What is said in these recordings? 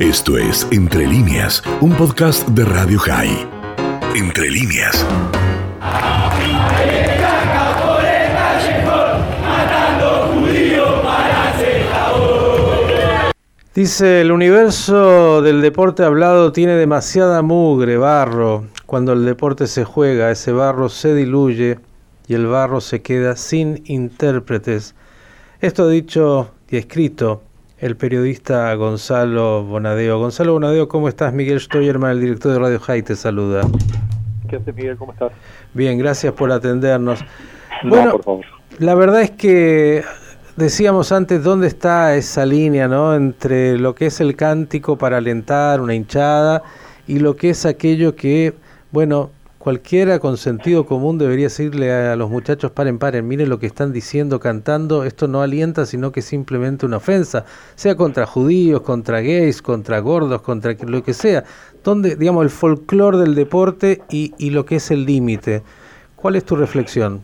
Esto es Entre líneas, un podcast de Radio High. Entre líneas. Dice, el universo del deporte hablado tiene demasiada mugre, barro. Cuando el deporte se juega, ese barro se diluye y el barro se queda sin intérpretes. Esto dicho y escrito el periodista Gonzalo Bonadeo. Gonzalo Bonadeo, ¿cómo estás? Miguel Stoyerman, el director de Radio High, te saluda. ¿Qué haces, Miguel? ¿Cómo estás? Bien, gracias por atendernos. No, bueno, por favor. la verdad es que decíamos antes dónde está esa línea, ¿no? Entre lo que es el cántico para alentar una hinchada y lo que es aquello que, bueno, cualquiera con sentido común debería decirle a los muchachos, paren, paren, miren lo que están diciendo, cantando, esto no alienta, sino que es simplemente una ofensa, sea contra judíos, contra gays, contra gordos, contra lo que sea, donde, digamos, el folclore del deporte y, y lo que es el límite. ¿Cuál es tu reflexión?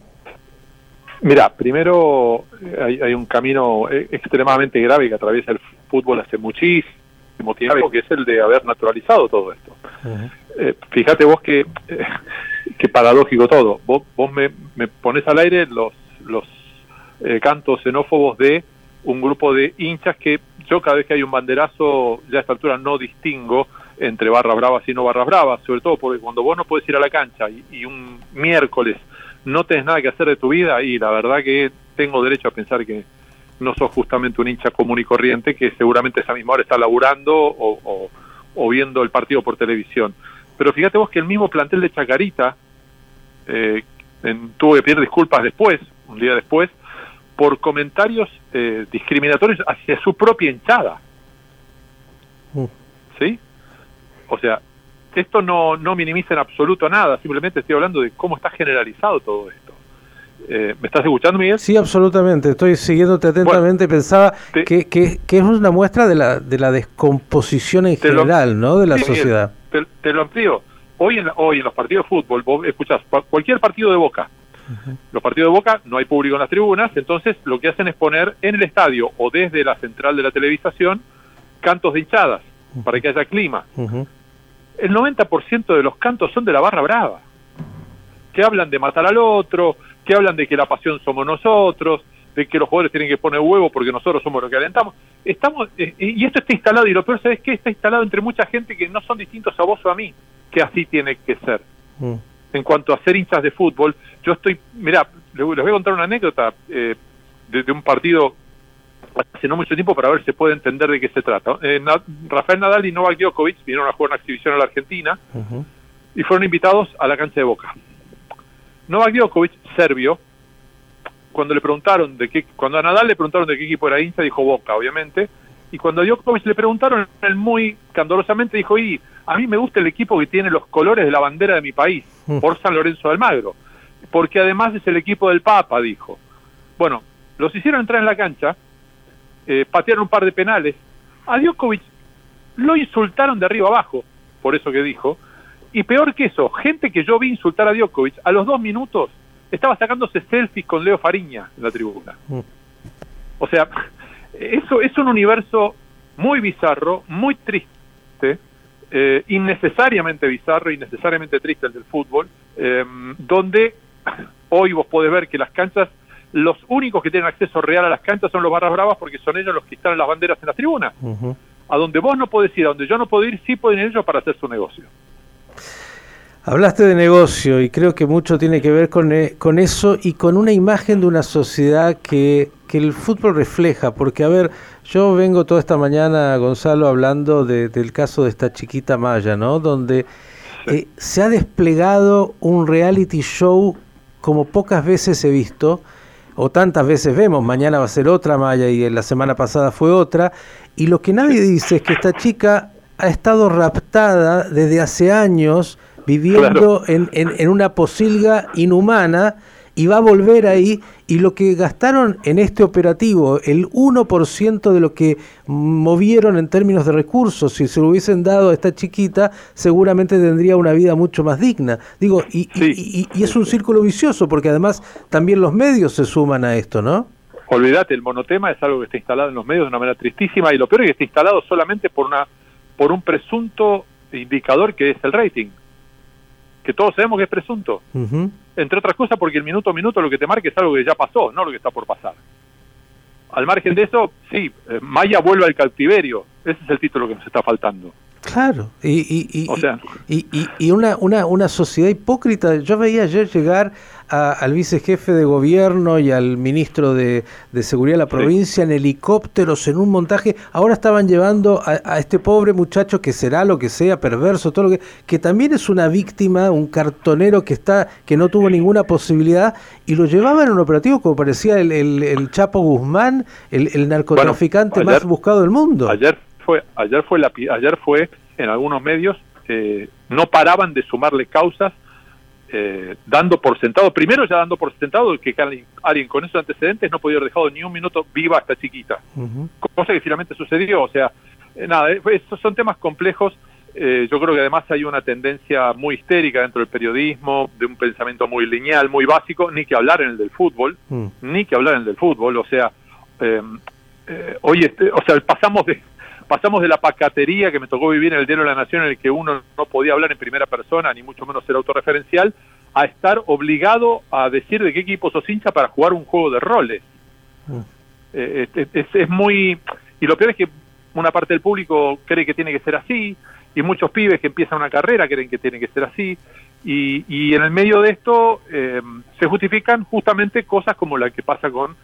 Mira, primero eh, hay, hay, un camino eh, extremadamente grave que atraviesa el fútbol hace muchísimo tiempo, que es el de haber naturalizado todo esto. Uh -huh. Eh, fíjate vos que, eh, que paradójico todo. Vos, vos me, me, pones al aire los, los eh, cantos xenófobos de un grupo de hinchas que yo cada vez que hay un banderazo, ya a esta altura no distingo entre barras bravas y no barras bravas, sobre todo porque cuando vos no puedes ir a la cancha y, un miércoles no tenés nada que hacer de tu vida y la verdad que tengo derecho a pensar que no sos justamente un hincha común y corriente que seguramente esa misma hora está laburando o viendo el partido por televisión. Pero fíjate vos que el mismo plantel de Chacarita eh, en, tuvo que pedir disculpas después, un día después, por comentarios eh, discriminatorios hacia su propia hinchada. Mm. ¿Sí? O sea, esto no, no minimiza en absoluto nada, simplemente estoy hablando de cómo está generalizado todo esto. Eh, ¿Me estás escuchando, Miguel? Sí, absolutamente. Estoy siguiéndote atentamente. Bueno, Pensaba te, que, que, que, es una muestra de la, de la descomposición en general, lo, ¿no? De la sí, sociedad. Te, te, lo amplío. Hoy en, hoy en los partidos de fútbol, vos escuchás cualquier partido de Boca. Uh -huh. Los partidos de Boca no hay público en las tribunas, entonces lo que hacen es poner en el estadio o desde la central de la televisación cantos de hinchadas uh -huh. para que haya clima. Uh -huh el 90% de los cantos son de la barra brava, que hablan de matar al otro, que hablan de que la pasión somos nosotros, de que los jugadores tienen que poner huevo porque nosotros somos los que alentamos. Estamos, eh, y esto está instalado, y lo peor es que está instalado entre mucha gente que no son distintos a vos o a mí, que así tiene que ser. Mm. En cuanto a ser hinchas de fútbol, yo estoy, mira, les voy a contar una anécdota eh, de, de un partido hace no mucho tiempo para ver si se puede entender de qué se trata. Eh, Na Rafael Nadal y Novak Djokovic vinieron a jugar una exhibición a la Argentina uh -huh. y fueron invitados a la cancha de Boca. Novak Djokovic, serbio, cuando le preguntaron de qué, cuando a Nadal le preguntaron de qué equipo era hincha, dijo Boca, obviamente, y cuando a Djokovic le preguntaron, él muy candorosamente dijo, y a mí me gusta el equipo que tiene los colores de la bandera de mi país, -huh. por San Lorenzo de Almagro, porque además es el equipo del Papa, dijo. Bueno, los hicieron entrar en la cancha, eh, patearon un par de penales. A Djokovic lo insultaron de arriba abajo, por eso que dijo. Y peor que eso, gente que yo vi insultar a Djokovic, a los dos minutos estaba sacándose selfies con Leo Fariña en la tribuna. Mm. O sea, eso es un universo muy bizarro, muy triste, eh, innecesariamente bizarro, innecesariamente triste el del fútbol, eh, donde hoy vos podés ver que las canchas los únicos que tienen acceso real a las canchas son los barras bravas porque son ellos los que instalan las banderas en las tribunas. Uh -huh. A donde vos no podés ir, a donde yo no puedo ir, sí pueden ir ellos para hacer su negocio. Hablaste de negocio y creo que mucho tiene que ver con, eh, con eso y con una imagen de una sociedad que, que, el fútbol refleja. Porque, a ver, yo vengo toda esta mañana, Gonzalo, hablando de, del caso de esta chiquita Maya, ¿no? Donde eh, se ha desplegado un reality show como pocas veces he visto o tantas veces vemos, mañana va a ser otra Maya y la semana pasada fue otra, y lo que nadie dice es que esta chica ha estado raptada desde hace años, viviendo claro. en, en, en, una posilga inhumana, y va a volver ahí, y lo que gastaron en este operativo, el 1% de lo que movieron en términos de recursos, si se lo hubiesen dado a esta chiquita, seguramente tendría una vida mucho más digna. Digo, y, sí. y, y, y es un círculo vicioso, porque además también los medios se suman a esto, ¿no? Olvídate, el monotema es algo que está instalado en los medios de una manera tristísima, y lo peor es que está instalado solamente por una por un presunto indicador que es el rating, que todos sabemos que es presunto. Entre otras cosas porque el minuto a minuto lo que te marca es algo que ya pasó, no lo que está por pasar. Al margen de eso, sí, eh, Maya vuelve al cautiverio. Ese es el título que nos está faltando. Claro, y, y, una, una, una sociedad hipócrita. Yo veía ayer llegar al vicejefe de gobierno y al ministro de, Seguridad de la provincia en helicópteros, en un montaje. Ahora estaban llevando a, este pobre muchacho que será lo que sea, perverso, todo lo que, que también es una víctima, un cartonero que está que no tuvo ninguna posibilidad y lo llevaban en un operativo como parecía el, el, Chapo Guzmán, el, narcotraficante más buscado del mundo. Ayer fue, ayer fue, la, ayer fue en algunos medios, eh, no paraban de sumarle causas, eh, dando por sentado, primero ya dando por sentado que alguien con esos antecedentes no podía haber dejado ni un minuto viva a esta chiquita, cosa que finalmente sucedió, o sea, eh, nada, estos son temas complejos, yo creo que además hay una tendencia muy histérica dentro del periodismo, de un pensamiento muy lineal, muy básico, ni que hablar en el del fútbol, mm. ni que hablar en el del fútbol, o sea, hoy este, o sea, pasamos de pasamos de la pacatería que me tocó vivir en el Diario de la Nación, en el que uno no podía hablar en primera persona, ni mucho menos ser autorreferencial, a estar obligado a decir de qué equipo sos hincha para jugar un juego de roles. Mm. Eh, es, muy... Y lo peor es que una parte del público cree que tiene que ser así, y muchos pibes que empiezan una carrera creen que tiene que ser así, y, y en el medio de esto eh, se justifican justamente cosas como la que pasa con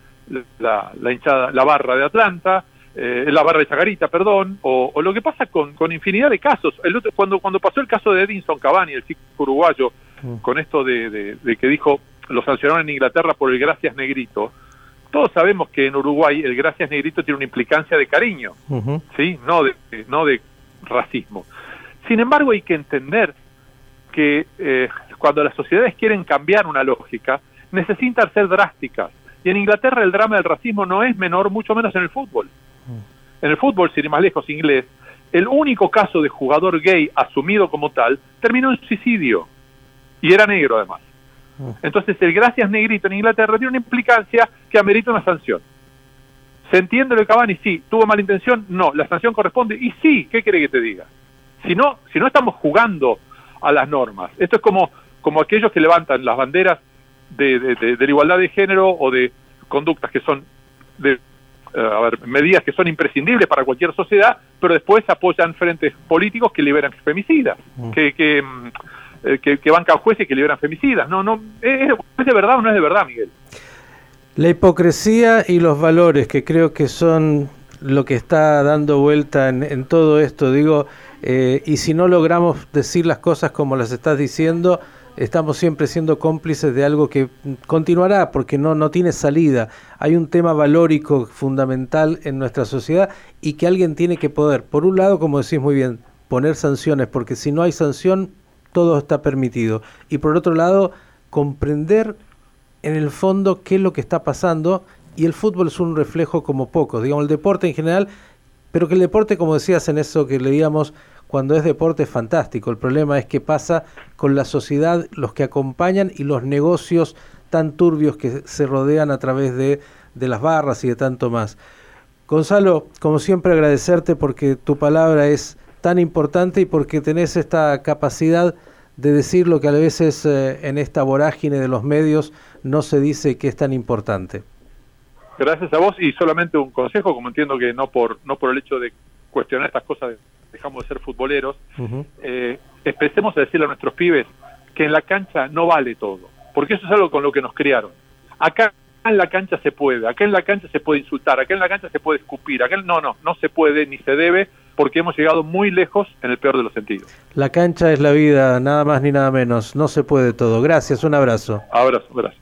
la, la hinchada, la barra de Atlanta, eh, la barra de Chagarita, perdón, o, lo que pasa con, con infinidad de casos. El cuando, cuando pasó el caso de Edinson Cavani, el chico uruguayo, mm. con esto de, que dijo lo sancionaron en Inglaterra por el gracias negrito, todos sabemos que en Uruguay el gracias negrito tiene una implicancia de cariño, ¿sí? No de, no de racismo. Sin embargo, hay que entender que eh, cuando las sociedades quieren cambiar una lógica, necesitan ser drásticas. Y en Inglaterra el drama del racismo no es menor, mucho menos en el fútbol. En el fútbol, sin ir más lejos, inglés, el único caso de jugador gay asumido como tal terminó en suicidio. Y era negro además. Entonces el gracias negrito en Inglaterra tiene una implicancia que amerita una sanción. ¿Se entiende lo de Cavani? Sí. ¿Tuvo mala intención? No. ¿La sanción corresponde? Y sí. ¿Qué quiere que te diga? Si no, si no estamos jugando a las normas. Esto es como, como aquellos que levantan las banderas de, de la igualdad de género o de conductas que son de a ver, medidas que son imprescindibles para cualquier sociedad, pero después apoyan frentes políticos que liberan femicidas, mm. que, que, mm, eh, que, que, bancan jueces que liberan femicidas. No, no, ¿es, de verdad o no es de verdad, Miguel? La hipocresía y los valores, que creo que son lo que está dando vuelta en, todo esto, digo, eh, y si no logramos decir las cosas como las estás diciendo, estamos siempre siendo cómplices de algo que continuará porque no, no tiene salida. Hay un tema valórico fundamental en nuestra sociedad y que alguien tiene que poder, por un lado, como decís muy bien, poner sanciones, porque si no hay sanción, todo está permitido. Y por otro lado, comprender en el fondo qué es lo que está pasando y el fútbol es un reflejo como poco, digamos, el deporte en general, pero que el deporte, como decías en eso que leíamos, cuando es deporte es fantástico. El problema es que pasa con la sociedad, los que acompañan y los negocios tan turbios que se rodean a través de, de las barras y de tanto más. Gonzalo, como siempre agradecerte porque tu palabra es tan importante y porque tenés esta capacidad de decir lo que a veces eh, en esta vorágine de los medios no se dice que es tan importante. Gracias a vos y solamente un consejo, como entiendo que no por no por el hecho de cuestionar estas cosas dejamos de ser futboleros, eh, empecemos a decirle a nuestros pibes que en la cancha no vale todo, porque eso es algo con lo que nos criaron. Acá en la cancha se puede, acá en la cancha se puede insultar, acá en la cancha se puede escupir, acá no, no, no se puede ni se debe porque hemos llegado muy lejos en el peor de los sentidos. La cancha es la vida, nada más ni nada menos, no se puede todo. Gracias, un abrazo. Abrazo, gracias.